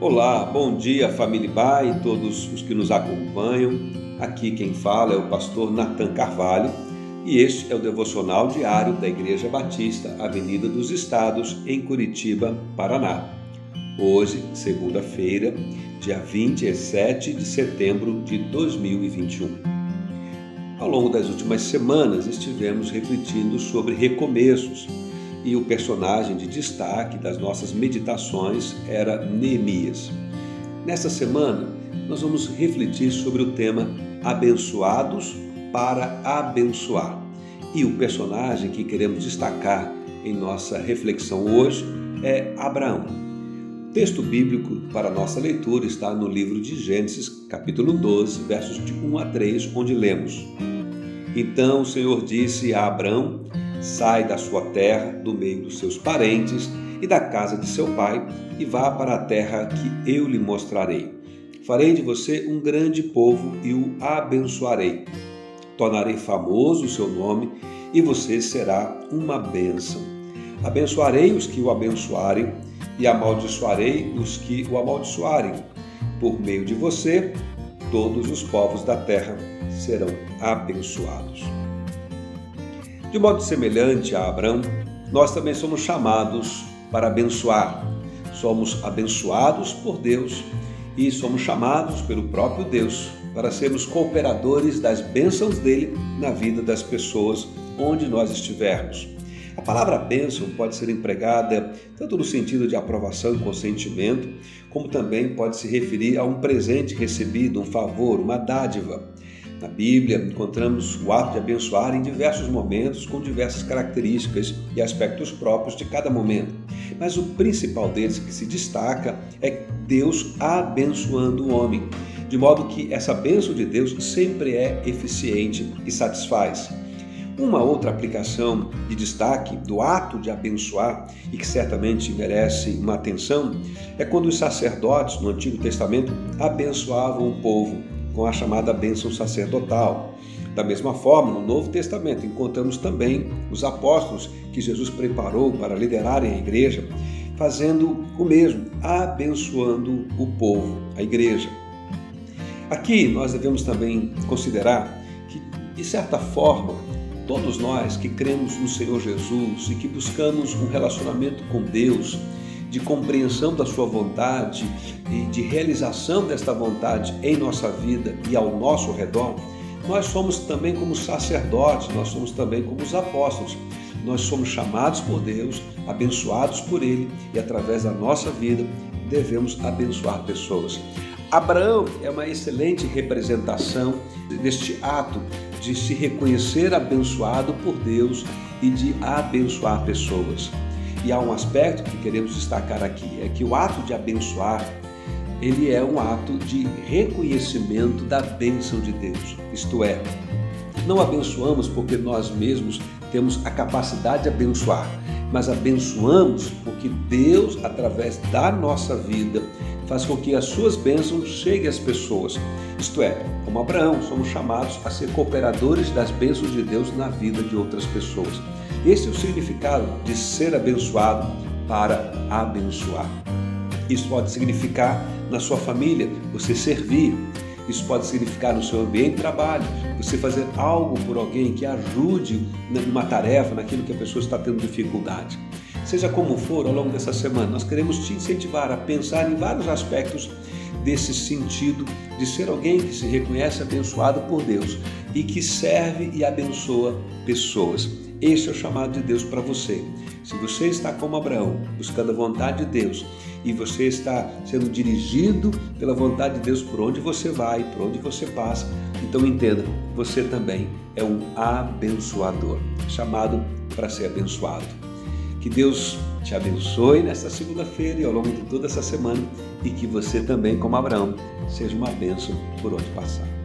Olá, bom dia família Bai e todos os que nos acompanham. Aqui quem fala é o pastor Nathan Carvalho e este é o devocional diário da Igreja Batista, Avenida dos Estados, em Curitiba, Paraná. Hoje, segunda-feira, dia 27 de setembro de 2021. Ao longo das últimas semanas estivemos refletindo sobre recomeços e o personagem de destaque das nossas meditações era Neemias. Nesta semana, nós vamos refletir sobre o tema Abençoados para abençoar. E o personagem que queremos destacar em nossa reflexão hoje é Abraão. O texto bíblico para nossa leitura está no livro de Gênesis, capítulo 12, versos de 1 a 3, onde lemos: Então o Senhor disse a Abraão: Sai da sua terra, do meio dos seus parentes e da casa de seu pai, e vá para a terra que eu lhe mostrarei. Farei de você um grande povo e o abençoarei. Tornarei famoso o seu nome e você será uma bênção. Abençoarei os que o abençoarem e amaldiçoarei os que o amaldiçoarem. Por meio de você, todos os povos da terra serão abençoados. De modo semelhante a Abraão, nós também somos chamados para abençoar. Somos abençoados por Deus e somos chamados pelo próprio Deus para sermos cooperadores das bênçãos dele na vida das pessoas onde nós estivermos. A palavra bênção pode ser empregada tanto no sentido de aprovação e consentimento, como também pode se referir a um presente recebido, um favor, uma dádiva. Na Bíblia, encontramos o ato de abençoar em diversos momentos, com diversas características e aspectos próprios de cada momento. Mas o principal deles que se destaca é Deus abençoando o homem, de modo que essa bênção de Deus sempre é eficiente e satisfaz. Uma outra aplicação de destaque do ato de abençoar e que certamente merece uma atenção é quando os sacerdotes no Antigo Testamento abençoavam o povo com a chamada bênção sacerdotal. Da mesma forma, no Novo Testamento encontramos também os apóstolos que Jesus preparou para liderarem a igreja, fazendo o mesmo, abençoando o povo, a igreja. Aqui nós devemos também considerar que, de certa forma, todos nós que cremos no Senhor Jesus e que buscamos um relacionamento com Deus, de compreensão da Sua vontade e de realização desta vontade em nossa vida e ao nosso redor, nós somos também como sacerdotes, nós somos também como os apóstolos. Nós somos chamados por Deus, abençoados por Ele e através da nossa vida devemos abençoar pessoas. Abraão é uma excelente representação deste ato de se reconhecer abençoado por Deus e de abençoar pessoas. E há um aspecto que queremos destacar aqui, é que o ato de abençoar, ele é um ato de reconhecimento da bênção de Deus. Isto é, não abençoamos porque nós mesmos temos a capacidade de abençoar, mas abençoamos porque Deus, através da nossa vida, faz com que as suas bênçãos cheguem às pessoas. Isto é, como Abraão, somos chamados a ser cooperadores das bênçãos de Deus na vida de outras pessoas. Esse é o significado de ser abençoado para abençoar. Isso pode significar na sua família você servir. Isso pode significar no seu ambiente de trabalho, você fazer algo por alguém que ajude numa tarefa, naquilo que a pessoa está tendo dificuldade. Seja como for, ao longo dessa semana, nós queremos te incentivar a pensar em vários aspectos desse sentido de ser alguém que se reconhece abençoado por Deus e que serve e abençoa pessoas. Este é o chamado de Deus para você. Se você está como Abraão, buscando a vontade de Deus, e você está sendo dirigido pela vontade de Deus por onde você vai, por onde você passa, então entenda, você também é um abençoador, chamado para ser abençoado. Que Deus te abençoe nesta segunda-feira e ao longo de toda essa semana e que você também, como Abraão, seja uma bênção por onde passar.